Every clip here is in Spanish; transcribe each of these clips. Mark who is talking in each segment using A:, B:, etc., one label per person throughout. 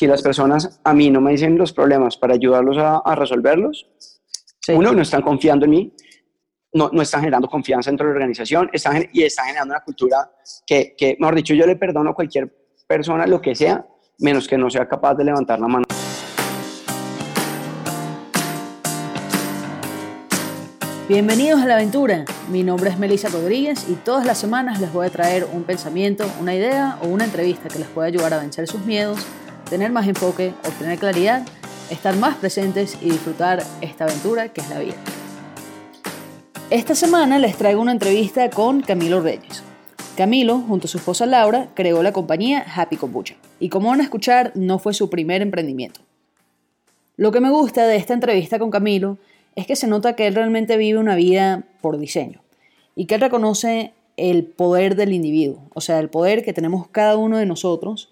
A: si las personas a mí no me dicen los problemas para ayudarlos a, resolverlos, uno, no están confiando en mí, no, no están generando confianza dentro de la organización están, y están generando una cultura que, que, mejor dicho, yo le perdono a cualquier persona lo que sea, menos que no sea capaz de levantar la mano.
B: Bienvenidos a la aventura. Mi nombre es Melissa Rodríguez y todas las semanas les voy a traer un pensamiento, una idea o una entrevista que les pueda ayudar a vencer sus miedos, tener más enfoque, obtener claridad, estar más presentes y disfrutar esta aventura que es la vida. Esta semana les traigo una entrevista con Camilo Reyes. Camilo, junto a su esposa Laura, creó la compañía Happy Kombucha. Y como van a escuchar, no fue su primer emprendimiento. Lo que me gusta de esta entrevista con Camilo es que se nota que él realmente vive una vida por diseño y que él reconoce el poder del individuo, o sea, el poder que tenemos cada uno de nosotros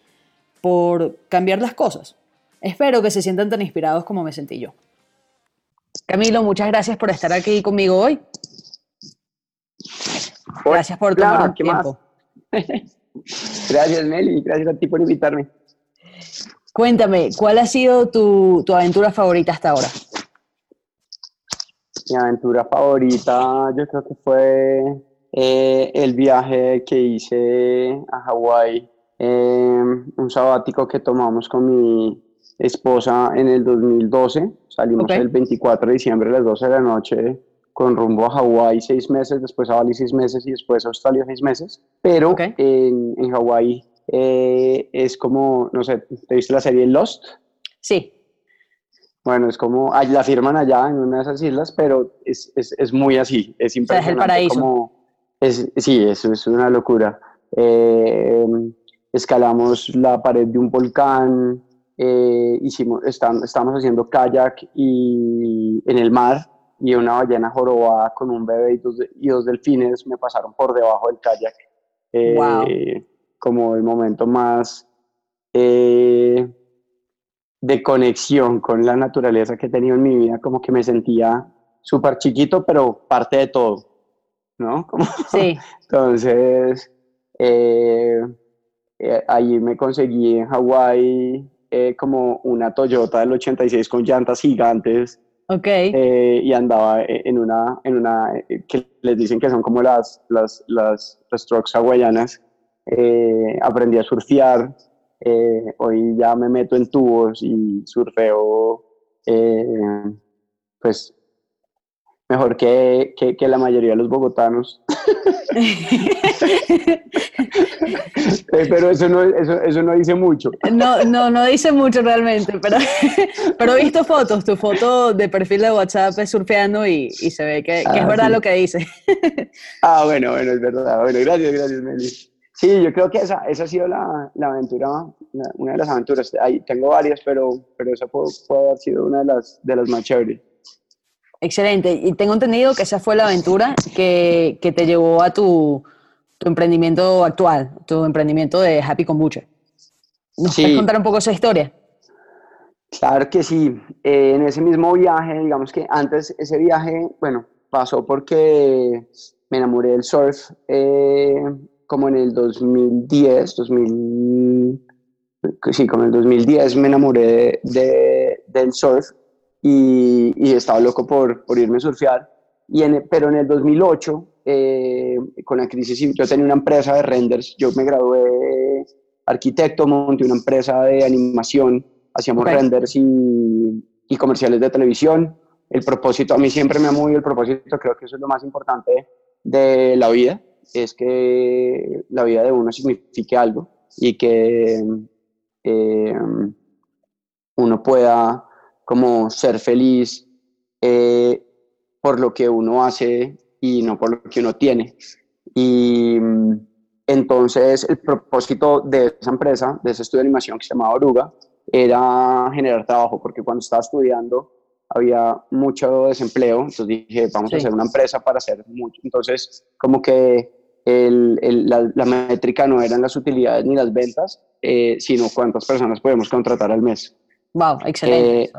B: por cambiar las cosas. Espero que se sientan tan inspirados como me sentí yo. Camilo, muchas gracias por estar aquí conmigo hoy. Gracias por tomar tiempo.
A: gracias, Meli, gracias a ti por invitarme.
B: Cuéntame, ¿cuál ha sido tu, tu aventura favorita hasta ahora?
A: Mi aventura favorita yo creo que fue eh, el viaje que hice a Hawái, em, un sabático que tomamos con mi esposa en el 2012. Salimos el 24 de diciembre a las 12 de la noche con rumbo a Hawái seis meses, después a Bali seis meses y después a Australia seis meses. Pero en, en Hawái eh, es como, no sé, ¿te viste la serie Lost?
B: Sí.
A: Bueno, es como, la firman allá en una de esas islas, pero es, es, es muy así, es impresionante.
B: es el paraíso.
A: Como, es, sí, eso es una locura. Eh, escalamos la pared de un volcán, eh, hicimos, estábamos haciendo kayak y, en el mar y una ballena jorobada con un bebé y dos, y dos delfines me pasaron por debajo del kayak.
B: Eh,
A: como el momento más eh, de conexión con la naturaleza que he tenido en mi vida, como que me sentía súper chiquito, pero parte de todo, ¿no? Como,
B: sí.
A: Entonces, eh, eh, ahí me conseguí en Hawái eh, como una Toyota del 86 con llantas gigantes.
B: Ok.
A: y andaba en una, en una que les dicen que son como las, las, las, las trucks hawaianas. aprendí a surfear, eh, hoy ya me meto en tubos y surfeo, eh, pues, mejor que, que, la mayoría de los bogotanos. Eh, pero eso no, eso, eso, no dice mucho.
B: No, no, no dice mucho realmente, pero, pero he visto fotos, tu foto de perfil de WhatsApp es surfeando y, y se ve que, que es ah, verdad lo que dice.
A: Ah, bueno, bueno, es verdad. Bueno, gracias, gracias, Meli. Sí, yo creo que esa, esa ha sido la, la aventura, una de las aventuras. Ahí tengo varias, pero, pero esa puede, haber sido una de las, de las más chéveres.
B: Excelente. Y tengo entendido que esa fue la aventura que, que te llevó a tu, tu, emprendimiento actual, tu emprendimiento de Happy Kombucha. ¿Nos puedes contar un poco esa historia?
A: Claro que sí. Eh, en ese mismo viaje, digamos que antes ese viaje, bueno, pasó porque me enamoré del surf. Eh, como en el 2010, 2000, sí, como en el 2010 me enamoré de, del surf y, y, estaba loco por, por irme a surfear. Y en, pero en el 2008, eh, con la crisis, yo tenía una empresa de renders, yo me gradué arquitecto, monté una empresa de animación, hacíamos renders y, y comerciales de televisión. El propósito, a mí siempre me ha movido el propósito, creo que eso es lo más importante de la vida es que la vida de uno signifique algo y que eh, uno pueda como ser feliz eh, por lo que uno hace y no por lo que uno tiene. Y entonces el propósito de esa empresa, de ese estudio de animación que se llamaba Oruga, era generar trabajo, porque cuando estaba estudiando había mucho desempleo, entonces dije, vamos a hacer una empresa para hacer mucho. Entonces, como que la, métrica no eran las utilidades ni las ventas, eh, sino cuántas personas podemos contratar al mes.
B: Wow, excelente. Eh,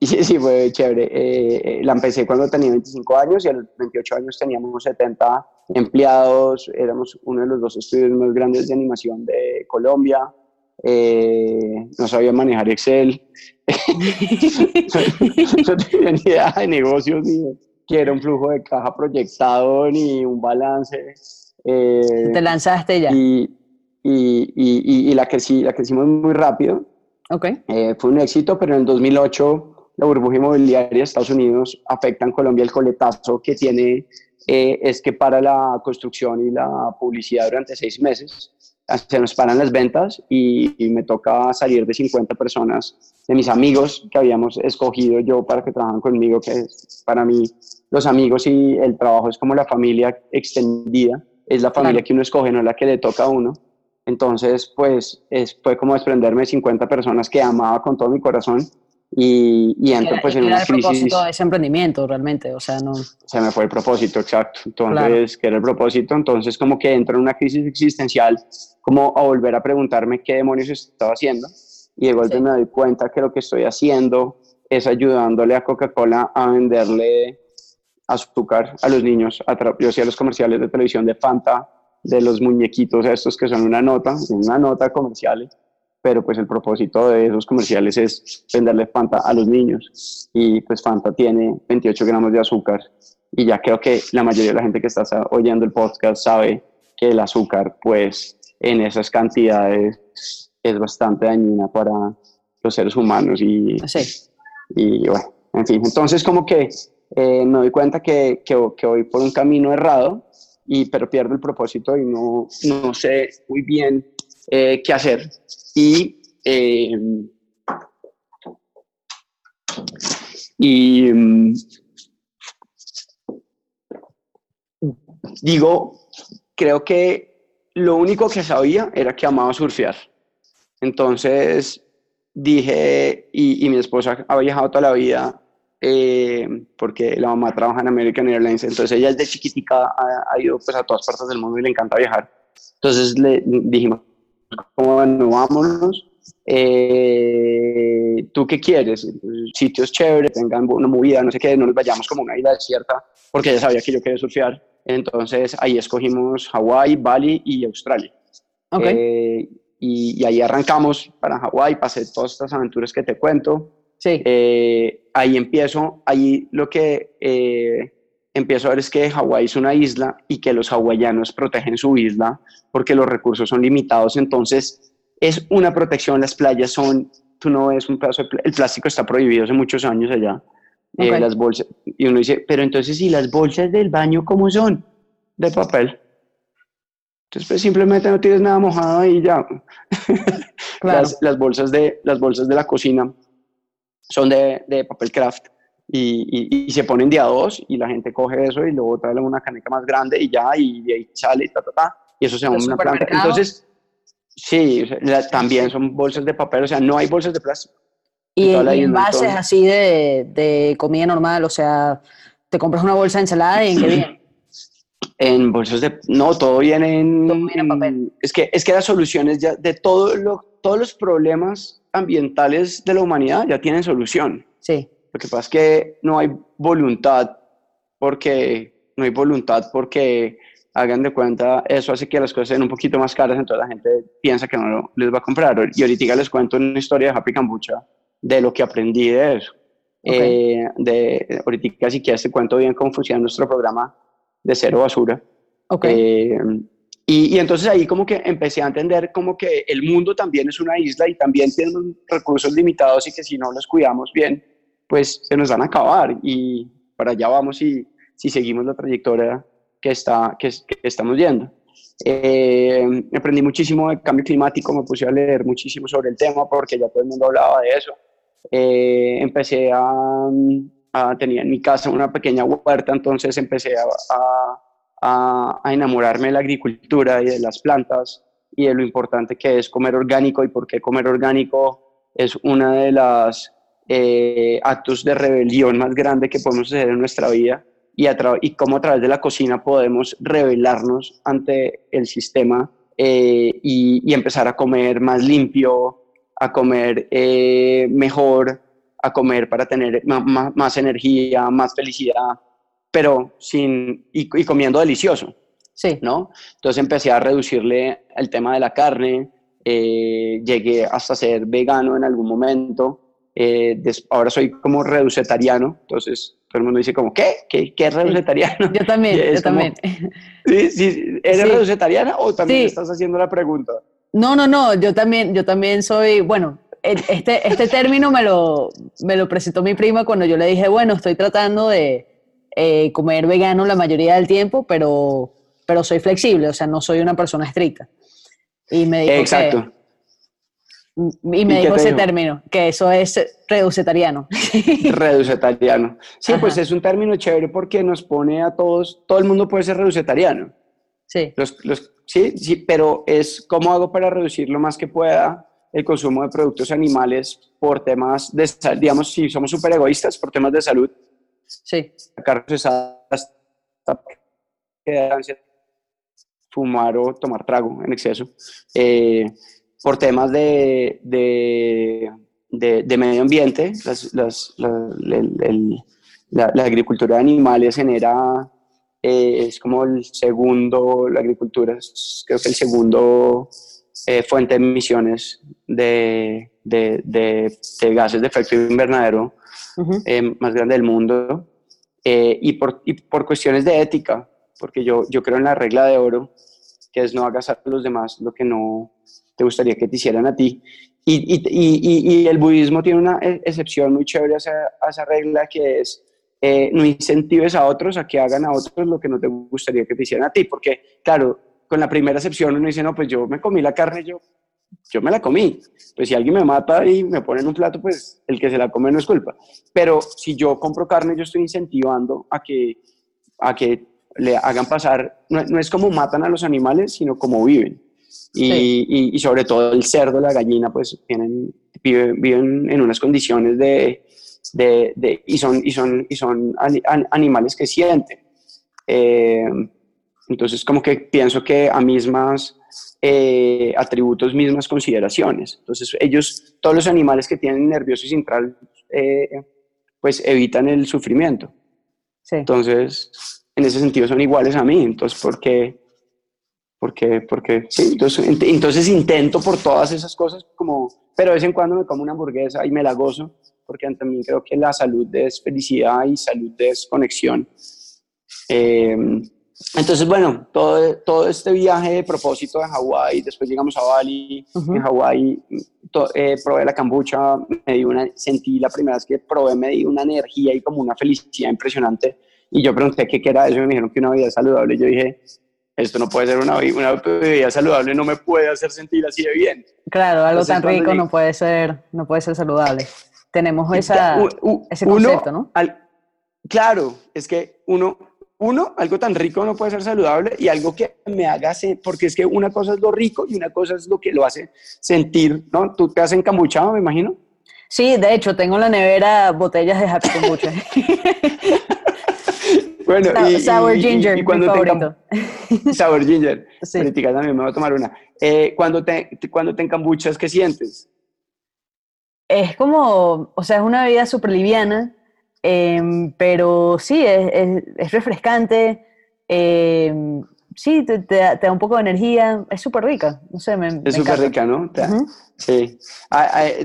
A: y, sí, fue chévere. Eh, la empecé cuando tenía 25 años y a los 28 años teníamos 70 empleados, éramos uno de los dos estudios más grandes de animación de Colombia. eh, no sabía manejar Excel, no, tenía ni idea de negocios, ni que era un flujo de caja proyectado, ni un balance.
B: Eh, Te lanzaste ya.
A: Y, y, y, y, la, sí, la que hicimos muy rápido.
B: Okay.
A: Eh, fue un éxito, pero en el 2008 la burbuja inmobiliaria de Estados Unidos afecta en Colombia el coletazo que tiene eh, es que para la construcción y la publicidad durante seis meses se nos paran las ventas y, me toca salir de 50 personas de mis amigos que habíamos escogido yo para que trabajen conmigo, que es para mí los amigos y el trabajo es como la familia extendida, es la familia que uno escoge, no la que le toca a uno. Entonces, pues es, fue como desprenderme de 50 personas que amaba con todo mi corazón y, y entro pues en una crisis. el propósito
B: de ese emprendimiento realmente, o sea, no...
A: Se me fue el propósito, exacto. Entonces, ¿qué era el propósito? Entonces como que entro en una crisis existencial, como a volver a preguntarme qué demonios estaba haciendo y de golpe me doy cuenta que lo que estoy haciendo es ayudándole a Coca-Cola a venderle azúcar a los niños. Yo hacía los comerciales de televisión de Fanta, de los muñequitos estos que son una nota, una nota comerciales pero pues el propósito de esos comerciales es venderle Fanta a los niños. Y pues Fanta tiene 28 gramos de azúcar. Y ya creo que la mayoría de la gente que está oyendo el podcast sabe que el azúcar pues en esas cantidades es bastante dañina para los seres humanos y, y bueno, en fin, entonces como que eh, me doy cuenta que, que, que, voy por un camino errado, y, pero pierdo el propósito y no, no sé muy bien eh, qué hacer. Y, eh, y mm, digo, creo que lo único que sabía era que amaba surfear. Entonces dije, y, mi esposa ha viajado toda la vida eh, porque la mamá trabaja en American Airlines, entonces ella desde chiquitica ha, ido pues, a todas partes del mundo y le encanta viajar. Entonces le dijimos, bueno, vámonos. Eh, ¿Tú qué quieres? Sitios chéveres, tengan una movida, no sé qué, no nos vayamos como una isla desierta, porque ella sabía que yo quería surfear. Entonces ahí escogimos Hawái, Bali y Australia.
B: Okay.
A: Eh, y, ahí arrancamos para Hawái, pasé todas estas aventuras que te cuento.
B: Sí.
A: Eh, ahí empiezo, ahí lo que empiezo a ver es que Hawái es una isla y que los hawaianos protegen su isla porque los recursos son limitados, entonces es una protección, las playas son, tú no ves un pedazo, el plástico está prohibido hace muchos años allá, eh, las bolsas, y uno dice, pero entonces, ¿y las bolsas del baño cómo son? De papel. Entonces, pues simplemente no tienes nada mojado y ya. las, las, bolsas de, las bolsas de la cocina son de, de papel craft y, y, se ponen de a dos y la gente coge eso y luego trae una caneca más grande y ya, y de ahí sale y ta, ta, ta, y eso se llama una planta. Entonces, sí, también son bolsas de papel, o sea, no hay bolsas de plástico.
B: Y, en envases así de, de, comida normal, o sea, te compras una bolsa de ensalada y en qué viene.
A: En bolsas de... No, todo viene en...
B: Todo viene en papel.
A: Es que, es que las soluciones ya de todo lo, todos los problemas ambientales de la humanidad ya tienen solución.
B: Sí.
A: Lo que pasa es que no hay voluntad porque no hay voluntad porque hagan de cuenta, eso hace que las cosas sean un poquito más caras, entonces la gente piensa que no les va a comprar. Y ahorita les cuento una historia de Happy Cambucha de lo que aprendí de eso. Eh, de, ahorita si quieres te cuento bien cómo funciona nuestro programa de cero basura.
B: Okay.
A: Eh, y, y, entonces ahí como que empecé a entender como que el mundo también es una isla y también tiene recursos limitados y que si no los cuidamos bien, pues se nos van a acabar y para allá vamos si, si seguimos la trayectoria que, está, que, estamos yendo. Eh, aprendí muchísimo de cambio climático, me puse a leer muchísimo sobre el tema porque ya todo el mundo hablaba de eso. Eh, empecé a, a, tenía en mi casa una pequeña huerta, entonces empecé a, a, a, enamorarme de la agricultura y de las plantas y de lo importante que es comer orgánico y por qué comer orgánico es una de las eh, actos de rebelión más grande que podemos hacer en nuestra vida y, y cómo a través de la cocina podemos rebelarnos ante el sistema eh, y, empezar a comer más limpio, a comer eh, mejor, a comer para tener más, energía, más felicidad, pero sin, y, comiendo delicioso.
B: Sí.
A: ¿no? Entonces empecé a reducirle el tema de la carne, eh, llegué hasta ser vegano en algún momento, eh, ahora soy como reducetariano, entonces todo el mundo dice como, ¿qué? ¿Qué, qué es reducetariano?
B: Yo también, yo también.
A: ¿sí, sí, ¿Eres reducetariana o también estás haciendo la pregunta?
B: No, no, no, yo también, yo también soy, bueno, este, este término me lo, me lo presentó mi prima cuando yo le dije, bueno, estoy tratando de eh, comer vegano la mayoría del tiempo, pero, pero soy flexible, o sea, no soy una persona estricta. Y me dijo
A: Exacto.
B: y me dijo ese término, que eso es reducetariano.
A: reducetariano. Sí, pues es un término chévere porque nos pone a todos, todo el mundo puede ser reducetariano.
B: Sí.
A: Los, los, sí, sí, pero es cómo hago para reducir lo más que pueda el consumo de productos animales por temas de, digamos, si somos súper egoístas, por temas de salud.
B: Sí.
A: fumar o tomar trago en exceso. Eh, por temas de, de, de, medio ambiente, las, las, la, la, agricultura de animales genera, eh, es como el segundo, la agricultura es creo que el segundo eh, fuente de emisiones de, de, de, gases de efecto invernadero eh, más grande del mundo. Eh, y, por, y por cuestiones de ética, porque yo, yo creo en la regla de oro, que es no hagas a los demás lo que no te gustaría que te hicieran a ti. Y, y, y el budismo tiene una e, excepción muy chévere a esa, a esa regla que es no incentives a otros a que hagan a otros lo que no te gustaría que te hicieran a ti, porque claro, con la primera excepción uno dice, no, pues yo me comí la carne, yo, yo me la comí. Pues si alguien me mata y me pone en un plato, pues el que se la come no es culpa. Pero si yo compro carne, yo estoy incentivando a que, a que le hagan pasar, no, es como matan a los animales, sino como viven. Y, y, sobre todo el cerdo, la gallina, pues tienen, viven, viven en unas condiciones de, de, de, y son, y son, y son animales que sienten. Eh, entonces, como que pienso que a mismas eh, atributos, mismas consideraciones. Entonces, ellos, todos los animales que tienen nervioso central, eh, pues evitan el sufrimiento.
B: Sí.
A: Entonces, en ese sentido son iguales a mí. Entonces, ¿por qué? Porque, porque sí, entonces, entonces intento por todas esas cosas, como, pero de vez en cuando me como una hamburguesa y me la gozo, porque también creo que la salud es felicidad y salud es conexión. Eh, entonces, bueno, todo, todo este viaje de propósito de Hawái, después llegamos a Bali, en Hawái eh, probé la kombucha, me di una, sentí la primera vez que probé, me di una energía y como una felicidad impresionante. Y yo pregunté qué, era eso y me dijeron que una vida saludable. Y yo dije, esto no puede ser una, una vida saludable, no me puede hacer sentir así de bien.
B: Claro, algo tan rico no puede ser, no puede ser saludable. Tenemos esa, ese concepto, ¿no?
A: claro, es que uno uno, algo tan rico no puede ser saludable y algo que me haga, porque es que una cosa es lo rico y una cosa es lo que lo hace sentir, ¿no? Tú te has encambuchado, me imagino.
B: Sí, de hecho, tengo en la nevera botellas de Happy Kombucha.
A: bueno,
B: y, Sour Ginger, cuando mi favorito.
A: sour Ginger. Sí. también me voy a tomar una. Eh, cuando, te, cuando te encambuchas, ¿qué sientes?
B: Es como, o sea, es una vida súper liviana Em, pero sí, es, es, refrescante, em, sí, te, te, da un poco de energía, es súper rica, no sé, me,
A: Es súper rica, ¿no? Sí,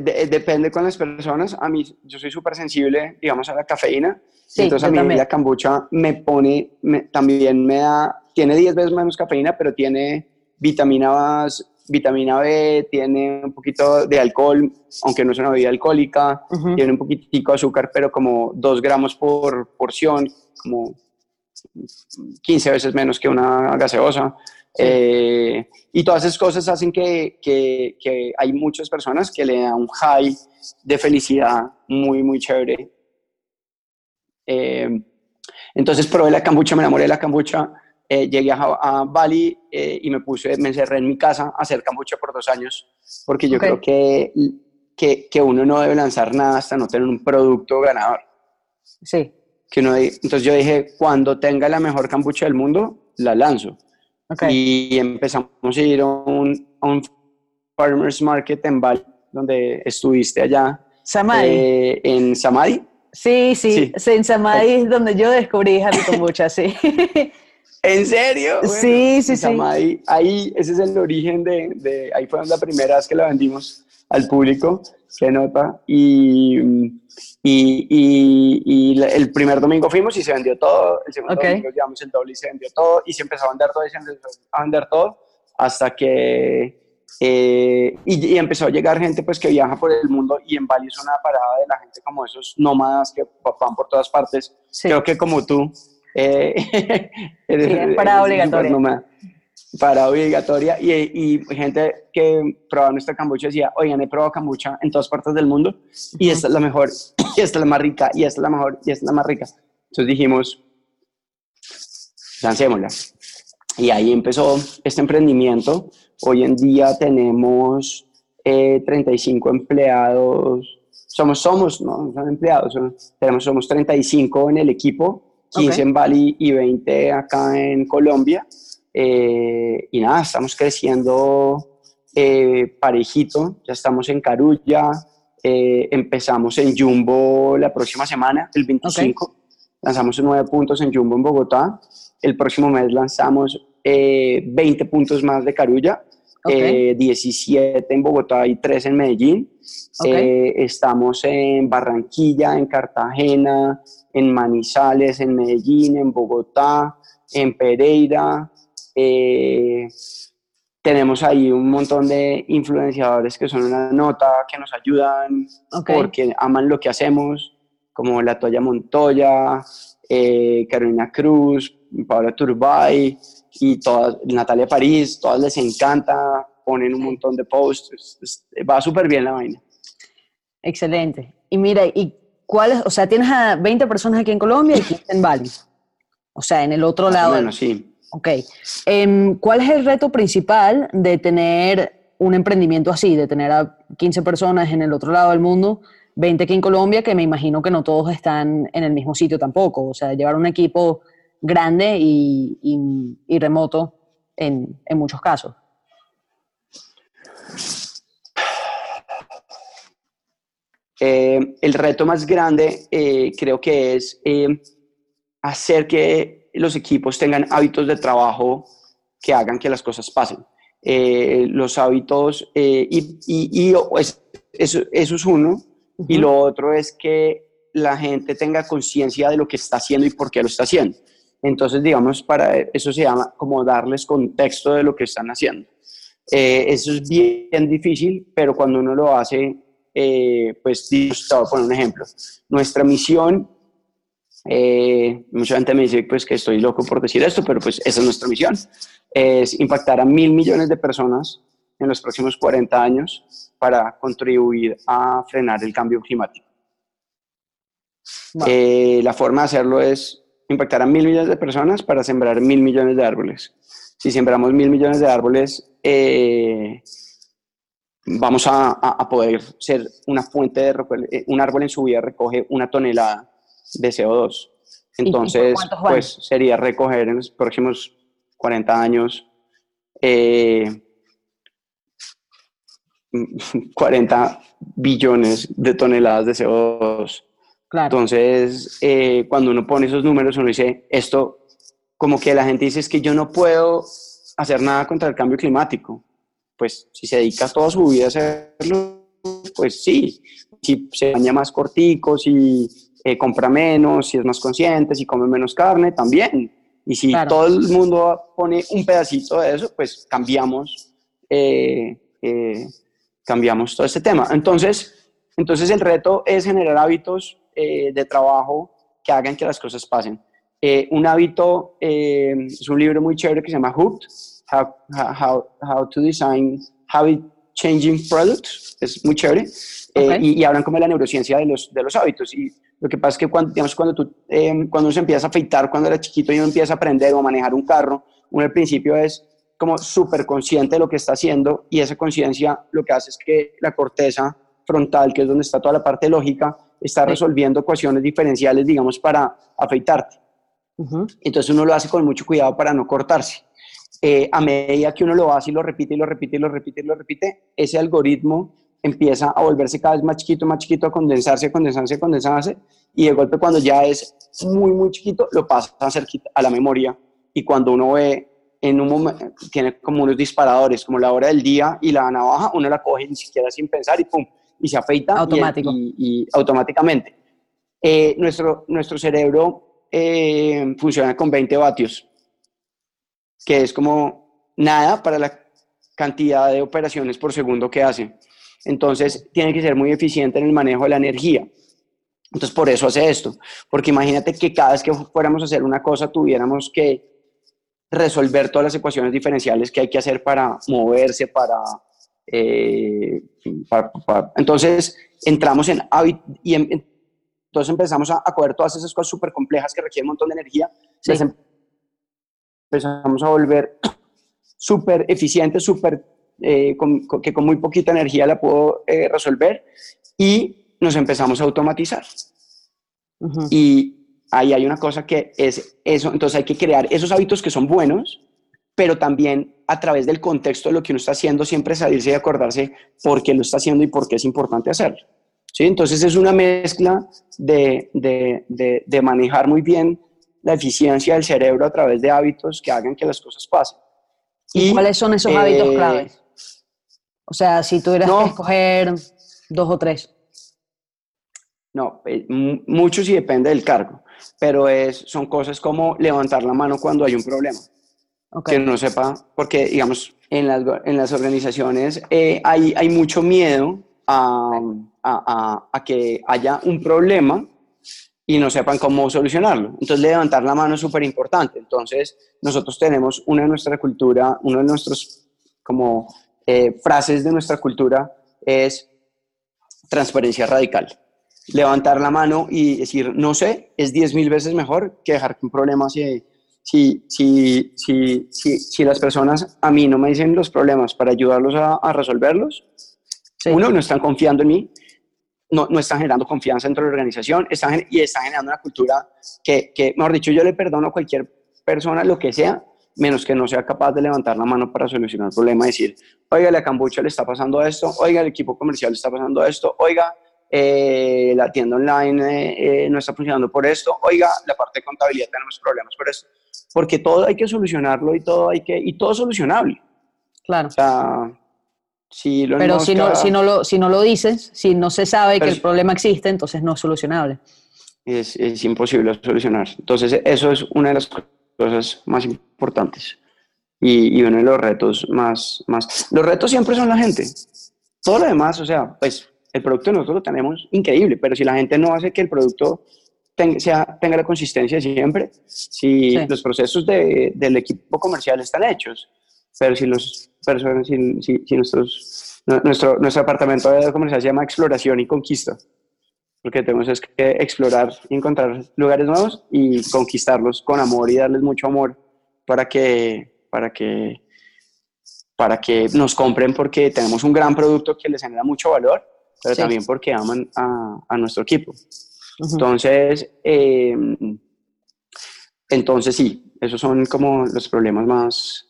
A: depende con las personas, a mí, yo soy súper sensible, digamos, a la cafeína, entonces a mí la kombucha me pone, también me da, tiene 10 veces menos cafeína, pero tiene vitaminas vitamina B, tiene un poquito de alcohol, aunque no es una bebida alcohólica, tiene un poquitico de azúcar, pero como 2 gramos por porción, como 15 veces menos que una gaseosa. Eh, y todas esas cosas hacen que, que, que, hay muchas personas que le dan un high de felicidad muy, muy chévere. Eh, entonces probé la cambucha, me enamoré de la cambucha eh, llegué a, Bali eh, y me puse, me encerré en mi casa a hacer cambucha por dos años, porque yo creo que, que, que, uno no debe lanzar nada hasta no tener un producto ganador.
B: Sí.
A: Que uno, entonces yo dije, cuando tenga la mejor cambucha del mundo, la lanzo. Y empezamos a ir a un, un farmers market en Bali, donde estuviste allá.
B: Samadhi.
A: Eh, en Samadhi.
B: Sí, sí, en Samadhi es donde yo descubrí Happy Kombucha, sí.
A: ¿En serio?
B: sí, sí, sí.
A: Ahí, ese es el origen de, de, ahí fue la primera vez que la vendimos al público, se nota, y, y, y, el primer domingo fuimos y se vendió todo, el segundo domingo llevamos el doble y se vendió todo, y se empezó a vender todo y se empezó a vender todo, hasta que eh, y, empezó a llegar gente pues que viaja por el mundo y en Bali es una parada de la gente como esos nómadas que van por todas partes. Creo que como tú. Eh,
B: eres, parada obligatoria.
A: Parada obligatoria y, y, gente que probaba nuestra kombucha decía, oigan, he probado kombucha en todas partes del mundo y esta es la mejor, y esta es la más rica, y esta es la mejor, y esta es la más rica. Entonces dijimos, lancémosla. Y ahí empezó este emprendimiento Hoy en día tenemos 35 eh, empleados, somos, somos, no son empleados, tenemos, somos 35 en el equipo, 15 en Bali y 20 acá en Colombia. Eh, y nada, estamos creciendo eh, parejito, ya estamos en Carulla, empezamos en Jumbo la próxima semana, el 25. Lanzamos 9 puntos en Jumbo en Bogotá. El próximo mes lanzamos 20 puntos más de Carulla 17 eh, en Bogotá y 3 en Medellín. Eh, estamos en Barranquilla, en Cartagena, en Manizales, en Medellín, en Bogotá, en Pereira. Eh, tenemos ahí un montón de influenciadores que son una nota, que nos ayudan porque aman lo que hacemos, como la Toya Montoya, Carolina Cruz, Pablo Turbay, y todas, Natalia París, todas les encanta, ponen un montón de posts, va súper bien la vaina.
B: Excelente. Y mira, ¿y cuáles, o sea, tienes a 20 personas aquí en Colombia y 15 en Bali? O sea, en el otro lado.
A: Bueno, sí.
B: Ok. Em, ¿Cuál es el reto principal de tener un emprendimiento así, de tener a 15 personas en el otro lado del mundo, 20 aquí en Colombia, que me imagino que no todos están en el mismo sitio tampoco? O sea, llevar un equipo grande y, remoto en, muchos casos.
A: Eh, el reto más grande eh, creo que es eh, hacer que los equipos tengan hábitos de trabajo que hagan que las cosas pasen. los hábitos, y, y, eso, es uno, y lo otro es que la gente tenga conciencia de lo que está haciendo y por qué lo está haciendo. Entonces, digamos, para eso se llama como darles contexto de lo que están haciendo. Eh, eso es bien difícil, pero cuando uno lo hace, eh, pues, a poner un ejemplo. Nuestra misión, eh, mucha gente me dice pues que estoy loco por decir esto, pero pues esa es nuestra misión, es impactar a mil millones de personas en los próximos 40 años para contribuir a frenar el cambio climático. la forma de hacerlo es impactar a mil millones de personas para sembrar mil millones de árboles. Si sembramos mil millones de árboles, eh, vamos a, poder ser una fuente de... Eh, un árbol en su vida recoge una tonelada de CO2. Entonces, pues sería recoger en los próximos 40 años 40 eh, billones de toneladas de CO2. Entonces, eh, cuando uno pone esos números, uno dice, esto, como que la gente dice, es que yo no puedo hacer nada contra el cambio climático. Pues si se dedica toda su vida a hacerlo, pues sí. Si se baña más cortico, si eh, compra menos, si es más consciente, si come menos carne, también. Y si todo el mundo pone un pedacito de eso, pues cambiamos, eh, cambiamos todo este tema. Entonces, entonces el reto es generar hábitos eh, de trabajo que hagan que las cosas pasen. Eh, un hábito eh, es un libro muy chévere que se llama Hooked, How, How, How to Design Habit Changing Products, es muy chévere, y, hablan como de la neurociencia de los, de los hábitos. Y lo que pasa es que cuando, digamos, cuando, tú, cuando uno se empieza a afeitar, cuando era chiquito y uno empieza a aprender o a manejar un carro, uno al principio es como súper consciente de lo que está haciendo y esa conciencia lo que hace es que la corteza frontal, que es donde está toda la parte lógica, está resolviendo ecuaciones diferenciales, digamos, para afeitarte. Entonces uno lo hace con mucho cuidado para no cortarse. Eh, a medida que uno lo hace y lo repite y lo repite y lo repite y lo repite, ese algoritmo empieza a volverse cada vez más chiquito, más chiquito, a condensarse, a condensarse, a condensarse, y de golpe cuando ya es muy, muy chiquito, lo pasa a, hacer a la memoria y cuando uno ve en un momento, tiene como unos disparadores, como la hora del día y la navaja, uno la coge ni siquiera sin pensar y pum, y se afeita
B: Automático.
A: Y, automáticamente. Eh, nuestro, nuestro cerebro eh, funciona con 20 vatios, que es como nada para la cantidad de operaciones por segundo que hace. Entonces, tiene que ser muy eficiente en el manejo de la energía. Entonces, por eso hace esto. Porque imagínate que cada vez que fuéramos a hacer una cosa, tuviéramos que resolver todas las ecuaciones diferenciales que hay que hacer para moverse, para... Eh, entonces, entramos en y entonces empezamos a, a, coger todas esas cosas súper complejas que requieren un montón de energía. Empezamos a volver súper eficientes, súper eh, que con muy poquita energía la puedo eh, resolver y nos empezamos a automatizar. Y ahí hay una cosa que es eso, entonces hay que crear esos hábitos que son buenos, pero también a través del contexto de lo que uno está haciendo, siempre salirse y acordarse por qué lo está haciendo y por qué es importante hacerlo. ¿Sí? Entonces es una mezcla de, de, de, manejar muy bien la eficiencia del cerebro a través de hábitos que hagan que las cosas pasen.
B: ¿Y, cuáles son esos hábitos eh, claves? O sea, si tuvieras que escoger dos o tres.
A: No, eh, mucho sí depende del cargo pero es, son cosas como levantar la mano cuando hay un problema. Que no sepa, porque digamos, en las, en las organizaciones eh, hay, hay mucho miedo a, a, a, que haya un problema y no sepan cómo solucionarlo. Entonces, levantar la mano es súper importante. Entonces, nosotros tenemos una de nuestra cultura, uno de nuestros como eh, frases de nuestra cultura es transparencia radical levantar la mano y decir, no sé, es 10.000 veces mejor que dejar que un problema se... Si, si, si, si, si las personas a mí no me dicen los problemas para ayudarlos a, a resolverlos, uno, no están confiando en mí, no, no, están generando confianza dentro de la organización están, y están generando una cultura que, que, mejor dicho, yo le perdono a cualquier persona lo que sea, menos que no sea capaz de levantar la mano para solucionar el problema y decir, oiga, la cambucha le está pasando esto, oiga, el equipo comercial le está pasando esto, oiga, eh, la tienda online eh, eh, no está funcionando por esto, oiga, la parte de contabilidad tenemos problemas por esto, porque todo hay que solucionarlo y todo hay que, y todo es solucionable.
B: Claro.
A: O sea, si lo
B: Pero si no, si, no lo, si no lo dices, si no se sabe que el problema existe, entonces no es solucionable.
A: Es, es imposible solucionar. Entonces, eso es una de las cosas más importantes y, y uno de los retos más, más... Los retos siempre son la gente. Todo lo demás, o sea, pues el producto nosotros lo tenemos increíble, pero si la gente no hace que el producto tenga, tenga la consistencia siempre, si los procesos de, del equipo comercial están hechos, pero si los personas, si, si, nuestros, nuestro, nuestro apartamento de comercial se llama exploración y conquista, porque tenemos es que explorar y encontrar lugares nuevos y conquistarlos con amor y darles mucho amor para que, para que, para que nos compren porque tenemos un gran producto que les genera mucho valor pero también porque aman a, a nuestro equipo. Entonces, eh, entonces sí, esos son como los problemas más,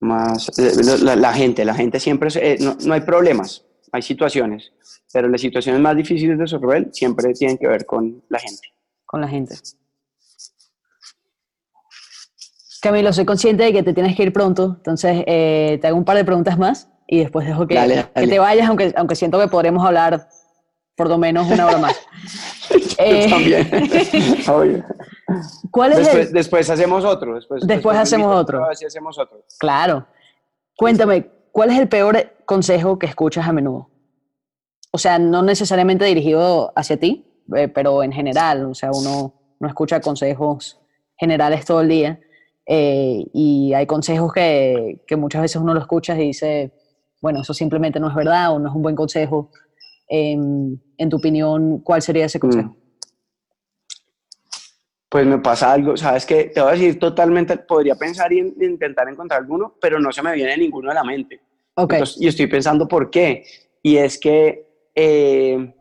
A: más eh, la, gente, la gente siempre, eh, no, no, hay problemas, hay situaciones, pero las situaciones más difíciles de resolver siempre tienen que ver con la gente.
B: Con la gente. Camilo, soy consciente de que te tienes que ir pronto, entonces te hago un par de preguntas más y después dejo que, que te vayas, aunque, aunque siento que podremos hablar por lo menos una hora más.
A: eh, también. ¿Cuál es después, después hacemos otro. Después,
B: después, hacemos otro.
A: hacemos otro.
B: Claro. Cuéntame, ¿cuál es el peor consejo que escuchas a menudo? O sea, no necesariamente dirigido hacia ti, eh, pero en general. O sea, uno no escucha consejos generales todo el día. Eh, y hay consejos que, que muchas veces uno lo escucha y dice, bueno, eso simplemente no es verdad o no es un buen consejo. En tu opinión, ¿cuál sería ese consejo? Mm.
A: Pues me pasa algo, sabes que te voy a decir totalmente, podría pensar y intentar encontrar alguno, pero no se me viene ninguno a la mente.
B: Okay.
A: y estoy pensando por qué. Y es que eh,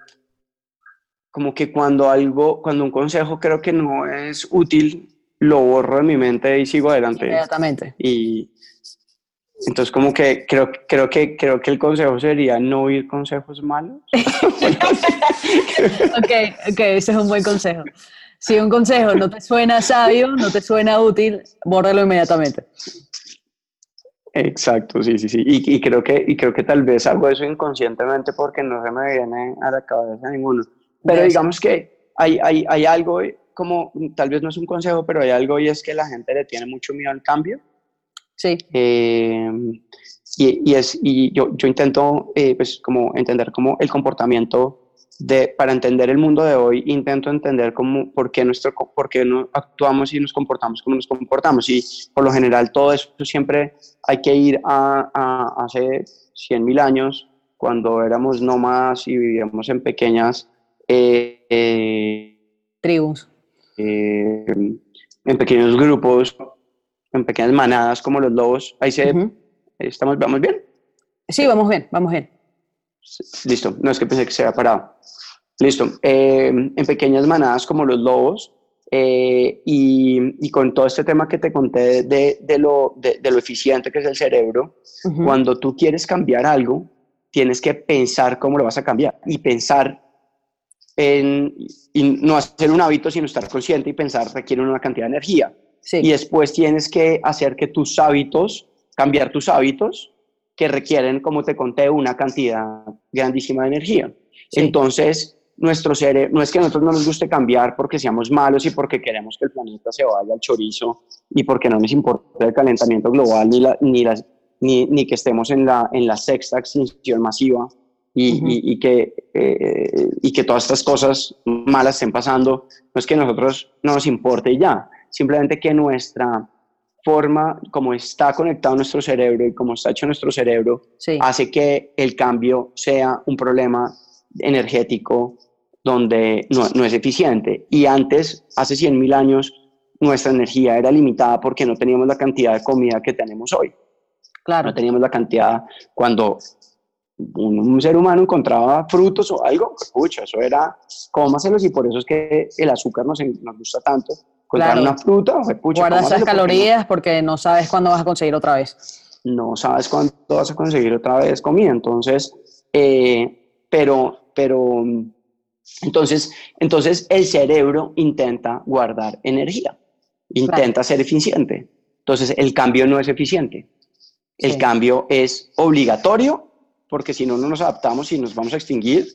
A: como que cuando algo, cuando un consejo creo que no es útil, lo borro de mi mente y sigo adelante.
B: Inmediatamente.
A: Y, entonces, como que creo, creo, que creo que el consejo sería no oír consejos malos.
B: ok, ok, ese es un buen consejo. si un consejo no te suena sabio, no te suena útil, bórralo inmediatamente.
A: Exacto, sí, sí, sí. Y, creo que, y creo que tal vez hago eso inconscientemente porque no se me viene a la cabeza ninguno. Pero digamos que hay, hay, hay algo como, tal vez no es un consejo, pero hay algo y es que la gente le tiene mucho miedo al cambio.
B: Sí.
A: Eh, y, y, es, y yo, yo intento, eh, pues, como entender como el comportamiento de, para entender el mundo de hoy, intento entender cómo, por, qué nuestro, por qué no actuamos y nos comportamos como nos comportamos. Y por lo general todo eso siempre hay que ir a, a, hace 100.000 años, cuando éramos nómadas y vivíamos en pequeñas eh, eh,
B: tribus.
A: Eh, en pequeños grupos, en pequeñas manadas como los lobos. Ahí se... ¿Estamos, ¿Vamos bien?
B: Sí, vamos bien, vamos bien.
A: Listo, no es que pensé que se había parado. Listo, eh, en pequeñas manadas como los lobos eh, y, y, con todo este tema que te conté de, de, lo, de, lo, eficiente que es el cerebro, cuando tú quieres cambiar algo, tienes que pensar cómo lo vas a cambiar y pensar en y no hacer un hábito, sino estar consciente y pensar requiere una cantidad de energía. Y después tienes que hacer que tus hábitos, cambiar tus hábitos, que requieren, como te conté, una cantidad grandísima de energía. Entonces, nuestro cerebro, no es que a nosotros no nos guste cambiar porque seamos malos y porque queremos que el planeta se vaya al chorizo y porque no nos importa el calentamiento global ni, la, ni, las, ni, ni, que estemos en la, en la sexta extinción masiva y, y, que, eh, y que todas estas cosas malas estén pasando. No es que a nosotros no nos importe y ya, simplemente que nuestra forma, como está conectado nuestro cerebro y como está hecho nuestro cerebro, hace que el cambio sea un problema energético donde no, no es eficiente. Y antes, hace 100.000 años, nuestra energía era limitada porque no teníamos la cantidad de comida que tenemos hoy.
B: Claro.
A: No teníamos la cantidad, cuando un, ser humano encontraba frutos o algo, pucha, eso era cómaselos y por eso es que el azúcar nos, nos gusta tanto, claro. una fruta,
B: Guarda esas calorías porque no, sabes cuándo vas a conseguir otra vez.
A: No sabes cuándo vas a conseguir otra vez comida. Entonces, eh, pero, pero, entonces, entonces el cerebro intenta guardar energía, intenta ser eficiente. Entonces, el cambio no es eficiente. El cambio es obligatorio porque si no, no nos adaptamos y nos vamos a extinguir,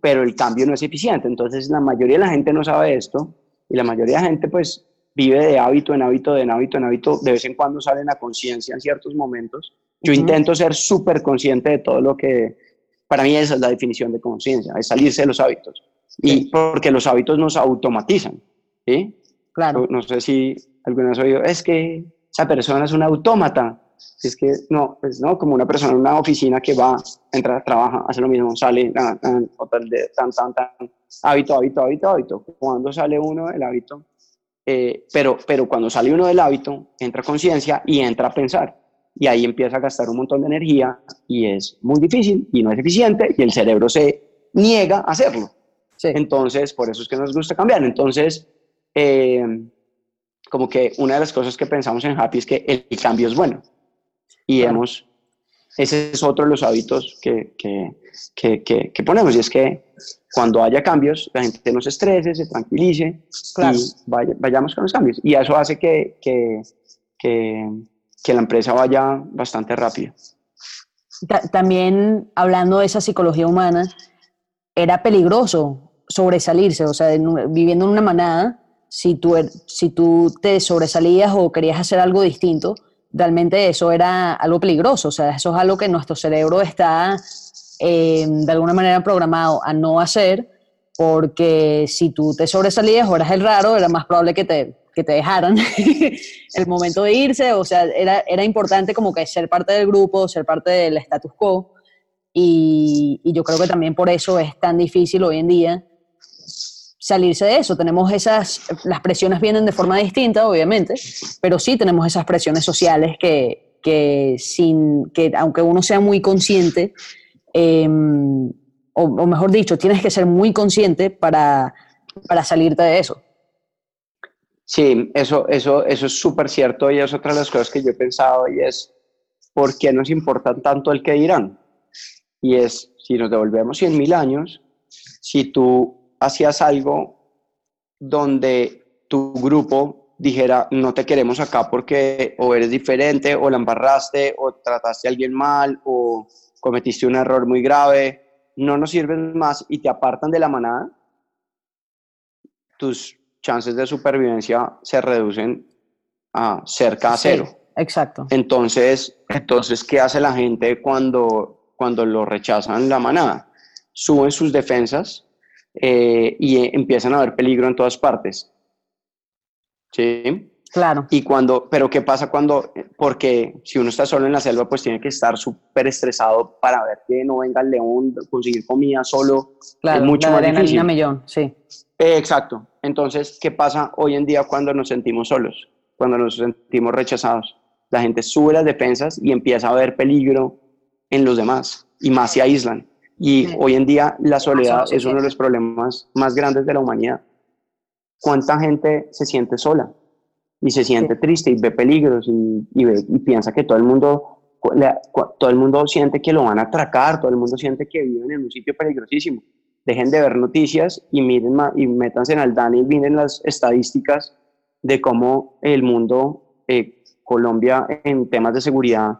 A: pero el cambio no es eficiente. Entonces, la mayoría de la gente no sabe esto y la mayoría de gente pues vive de hábito en hábito, de hábito en hábito, de vez en cuando salen a conciencia en ciertos momentos. Yo intento ser súper consciente de todo lo que, para mí esa es la definición de conciencia, es salirse de los hábitos. Y porque los hábitos nos automatizan, ¿sí?
B: Claro.
A: No, sé si alguna vez oído, es que esa persona es un autómata. Es que no, pues no, como una persona en una oficina que va, entra, trabaja, hace lo mismo, sale, tan, tan, tan, tan, hábito, hábito, hábito, hábito. Cuando sale uno del hábito, eh, pero, pero cuando sale uno del hábito, entra conciencia y entra a pensar. Y ahí empieza a gastar un montón de energía y es muy difícil y no es eficiente y el cerebro se niega a hacerlo. Entonces, por eso es que nos gusta cambiar. Entonces, eh, como que una de las cosas que pensamos en Happy es que el cambio es bueno. Y hemos, ese es otro de los hábitos que, que, que, que, ponemos, y es que cuando haya cambios, la gente no se estrese, se tranquilice y vayamos con los cambios. Y eso hace que, que, que la empresa vaya bastante rápido.
B: También hablando de esa psicología humana, era peligroso sobresalirse, o sea, viviendo en una manada, si tú, er, si tú te sobresalías o querías hacer algo distinto, realmente eso era algo peligroso, o sea, eso es algo que nuestro cerebro está eh, de alguna manera programado a no hacer, porque si tú te sobresalías o eras el raro, era más probable que te, que te dejaran el momento de irse, o sea, era, era importante como que ser parte del grupo, ser parte del status quo, y, y yo creo que también por eso es tan difícil hoy en día salirse de eso. Tenemos esas, las presiones vienen de forma distinta, obviamente, pero sí tenemos esas presiones sociales que, que sin, que aunque uno sea muy consciente, em, o, mejor dicho, tienes que ser muy consciente para, para salirte de eso.
A: Sí, eso, eso, eso es súper cierto y es otra de las cosas que yo he pensado y es, ¿por qué nos importa tanto el que dirán? Y es, si nos devolvemos 100 mil años, si tú hacías algo donde tu grupo dijera, no te queremos acá porque o eres diferente, o la embarraste, o trataste a alguien mal, o cometiste un error muy grave, no nos sirves más y te apartan de la manada, tus chances de supervivencia se reducen a cerca a cero.
B: exacto.
A: Entonces, entonces, ¿qué hace la gente cuando, cuando lo rechazan la manada? Suben sus defensas eh, y empiezan a haber peligro en todas partes. ¿Sí?
B: Claro.
A: Y cuando, pero ¿qué pasa cuando, porque si uno está solo en la selva, pues tiene que estar súper estresado para ver que no venga el león, conseguir comida solo.
B: Claro, es mucho más difícil. millón, sí.
A: Eh, exacto. Entonces, ¿qué pasa hoy en día cuando nos sentimos solos? Cuando nos sentimos rechazados. La gente sube las defensas y empieza a ver peligro en los demás y más se aíslan. Y hoy en día la soledad es uno de los problemas más grandes de la humanidad. ¿Cuánta gente se siente sola? y se siente triste y ve peligros y, y, piensa que todo el mundo todo el mundo siente que lo van a atracar, todo el mundo siente que viven en un sitio peligrosísimo. Dejen de ver noticias y miren y métanse en Aldana y miren las estadísticas de cómo el mundo, eh, Colombia en temas de seguridad,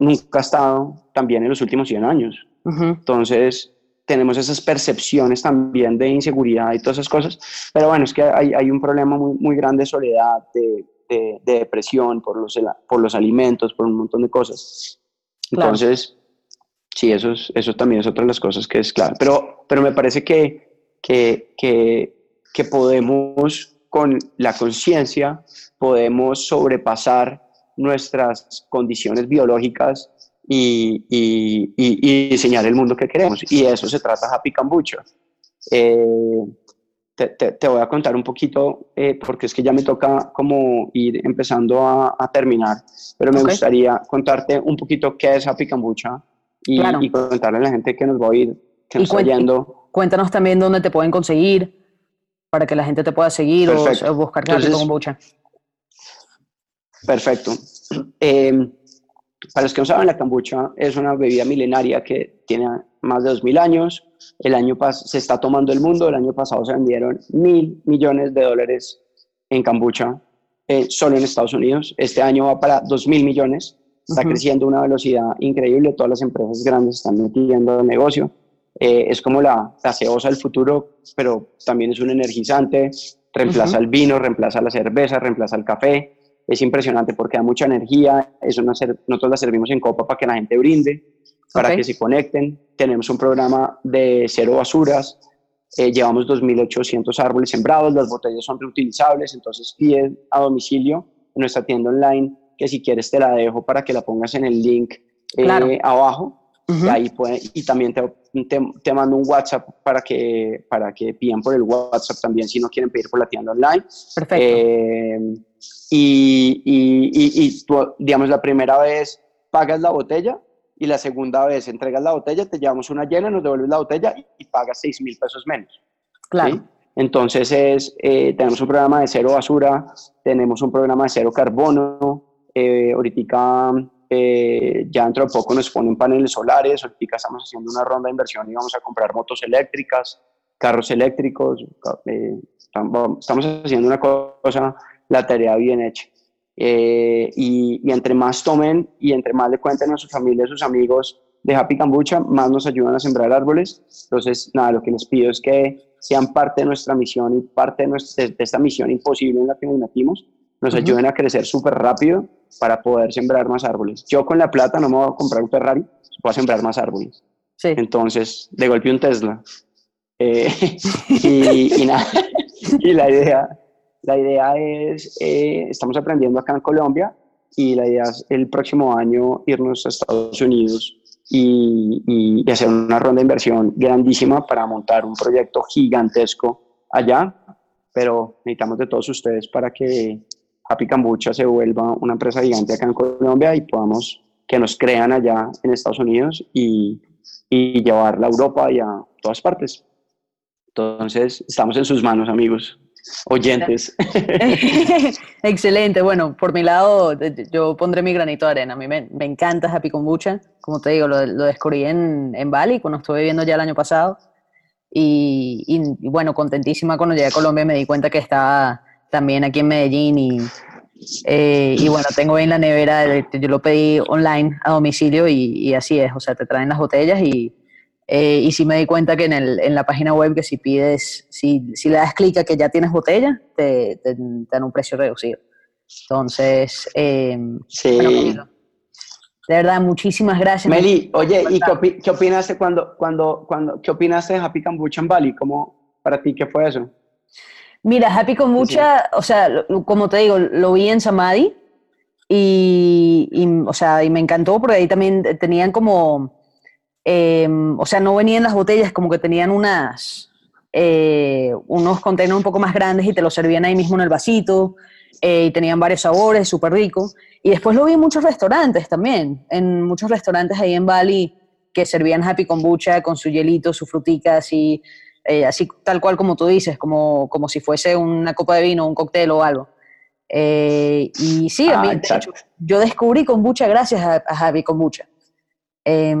A: nunca ha estado tan bien en los últimos 100 años. Entonces, tenemos esas percepciones también de inseguridad y todas esas cosas, pero bueno, es que hay, hay un problema muy, muy grande de soledad, de, de, depresión por los, por los alimentos, por un montón de cosas. Entonces, sí, eso, es, eso también es otra de las cosas que es claro, pero, pero me parece que, que, que, que podemos, con la conciencia, podemos sobrepasar nuestras condiciones biológicas y, y, y, diseñar el mundo que queremos. Y eso se trata Happy Cambucha. Eh, te, te, voy a contar un poquito, eh, porque es que ya me toca como ir empezando a, a terminar, pero me gustaría contarte un poquito qué es Happy Cambucha y, y, contarle a la gente que nos va a oír, que nos está yendo.
B: Cuéntanos también dónde te pueden conseguir para que la gente te pueda seguir o, buscar Happy Cambucha.
A: Perfecto. Eh, para los que no saben, la kombucha es una bebida milenaria que tiene más de 2.000 años. El año se está tomando el mundo. El año pasado se vendieron mil millones de dólares en kombucha eh, solo en Estados Unidos. Este año va para 2.000 millones. Está creciendo a una velocidad increíble. Todas las empresas grandes están metiendo el negocio. Eh, es como la gaseosa del futuro, pero también es un energizante. Reemplaza el vino, reemplaza la cerveza, reemplaza el café es impresionante porque da mucha energía, eso nosotros la servimos en copa para que la gente brinde, para que se conecten. Tenemos un programa de cero basuras, eh, llevamos 2.800 árboles sembrados, las botellas son reutilizables, entonces pide a domicilio en nuestra tienda online, que si quieres te la dejo para que la pongas en el link eh, abajo. Y, ahí puede, y también te, te, mando un WhatsApp para que, para que pidan por el WhatsApp también si no quieren pedir por la tienda online.
B: Perfecto.
A: Eh, y, y, y, tú, digamos, la primera vez pagas la botella y la segunda vez entregas la botella, te llevamos una llena, nos devuelves la botella y, pagas 6 mil pesos menos.
B: Claro.
A: Entonces, es, eh, tenemos un programa de cero basura, tenemos un programa de cero carbono, eh, ahorita eh, ya dentro de poco nos ponen paneles solares, ahorita estamos haciendo una ronda de inversión y vamos a comprar motos eléctricas, carros eléctricos, eh, estamos haciendo una cosa la tarea bien hecha. Eh, y, y, entre más tomen y entre más le cuenten a su familia, a sus amigos de Happy Cambucha, más nos ayudan a sembrar árboles. Entonces, nada, lo que les pido es que sean parte de nuestra misión y parte de, nuestra, de esta misión imposible en la que nos metimos, nos ayuden a crecer súper rápido para poder sembrar más árboles. Yo con la plata no me voy a comprar un Ferrari, voy a sembrar más árboles.
B: Sí.
A: Entonces, de golpe un Tesla. Eh, y, y, nada, y la idea, la idea es, eh, estamos aprendiendo acá en Colombia y la idea es el próximo año irnos a Estados Unidos y, y, hacer una ronda de inversión grandísima para montar un proyecto gigantesco allá, pero necesitamos de todos ustedes para que Happy Cambucha se vuelva una empresa gigante acá en Colombia y podamos que nos crean allá en Estados Unidos y, y llevarla a Europa y a todas partes. Entonces, estamos en sus manos, amigos oyentes.
B: Excelente. Bueno, por mi lado, yo pondré mi granito de arena. A mí me, encanta Happy Kombucha. Como te digo, lo, lo descubrí en, en, Bali cuando estuve viviendo ya el año pasado. Y, y, bueno, contentísima cuando llegué a Colombia me di cuenta que estaba también aquí en Medellín y, eh, y bueno, tengo en la nevera, yo lo pedí online a domicilio y, y así es, o sea, te traen las botellas y, eh, y sí me di cuenta que en, el, en, la página web que si pides, si, si le das clic a que ya tienes botella, te, te, dan un precio reducido. Entonces, eh, sí. De verdad, muchísimas gracias.
A: Meli, oye, ¿y qué, qué opinaste cuando, cuando, cuando, qué opinaste de Happy Kombucha en Bali? ¿Cómo, para ti, qué fue eso?
B: Mira, Happy Kombucha, o sea, como te digo, lo vi en Samadhi y, y, o sea, y me encantó porque ahí también tenían como, eh, o sea, no venían las botellas, como que tenían unas, eh, unos containers un poco más grandes y te los servían ahí mismo en el vasito eh, y tenían varios sabores, súper rico. Y después lo vi en muchos restaurantes también, en muchos restaurantes ahí en Bali que servían Happy Kombucha con su hielito, su frutica, así, eh, así tal cual como tú dices, como, como si fuese una copa de vino, un cóctel o algo. Eh, y sí, a mí, de hecho, yo descubrí kombucha gracias a, a Happy Kombucha. Eh,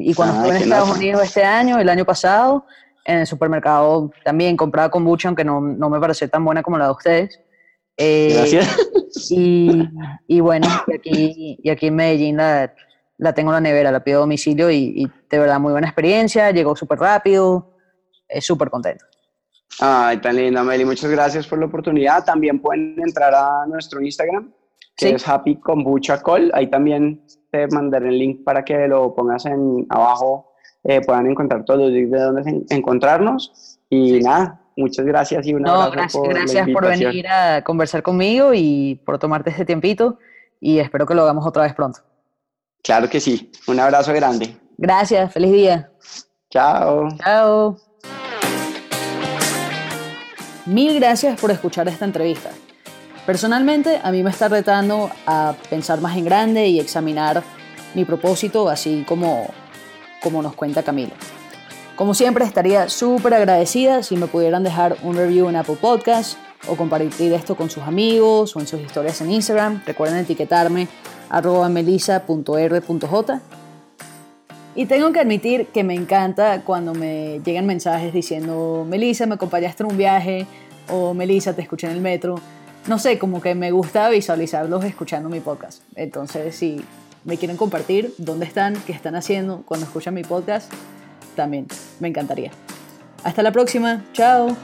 B: y cuando ah, estuve en Estados Unidos este año, el año pasado, en el supermercado también compraba kombucha, aunque no, no me pareció tan buena como la de ustedes. Eh, Gracias. Y, y, bueno, y aquí, y aquí en Medellín la, la tengo en la nevera, la pido a domicilio y, y de verdad muy buena experiencia, llegó súper rápido, es súper contento.
A: Ay, tan linda, Meli, muchas gracias por la oportunidad. También pueden entrar a nuestro Instagram, que ¿Sí? es Happy Kombucha Call. Ahí también te mandaré el link para que lo pongas en abajo, eh, puedan encontrar todos los links de dónde encontrarnos. Y sí. nada, muchas gracias y un
B: no,
A: abrazo
B: gracias,
A: por
B: gracias
A: la
B: por venir a conversar conmigo y por tomarte este tiempito y espero que lo hagamos otra vez pronto.
A: Claro que sí. Un abrazo grande.
B: Gracias, feliz día.
A: Chao.
B: Chao. Mil gracias por escuchar esta entrevista. Personalmente, a mí me está retando a pensar más en grande y examinar mi propósito, así como, como nos cuenta Camilo. Como siempre, estaría súper agradecida si me pudieran dejar un review en Apple Podcast o compartir esto con sus amigos o en sus historias en Instagram. Recuerden etiquetarme arroba melisa.r.j. Y tengo que admitir que me encanta cuando me llegan mensajes diciendo, Melissa, me acompañaste en un viaje o Melissa, te escuché en el metro. No sé, como que me gusta visualizarlos escuchando mi podcast. Entonces, si me quieren compartir dónde están, qué están haciendo cuando escuchan mi podcast, también me encantaría. Hasta la próxima, chao.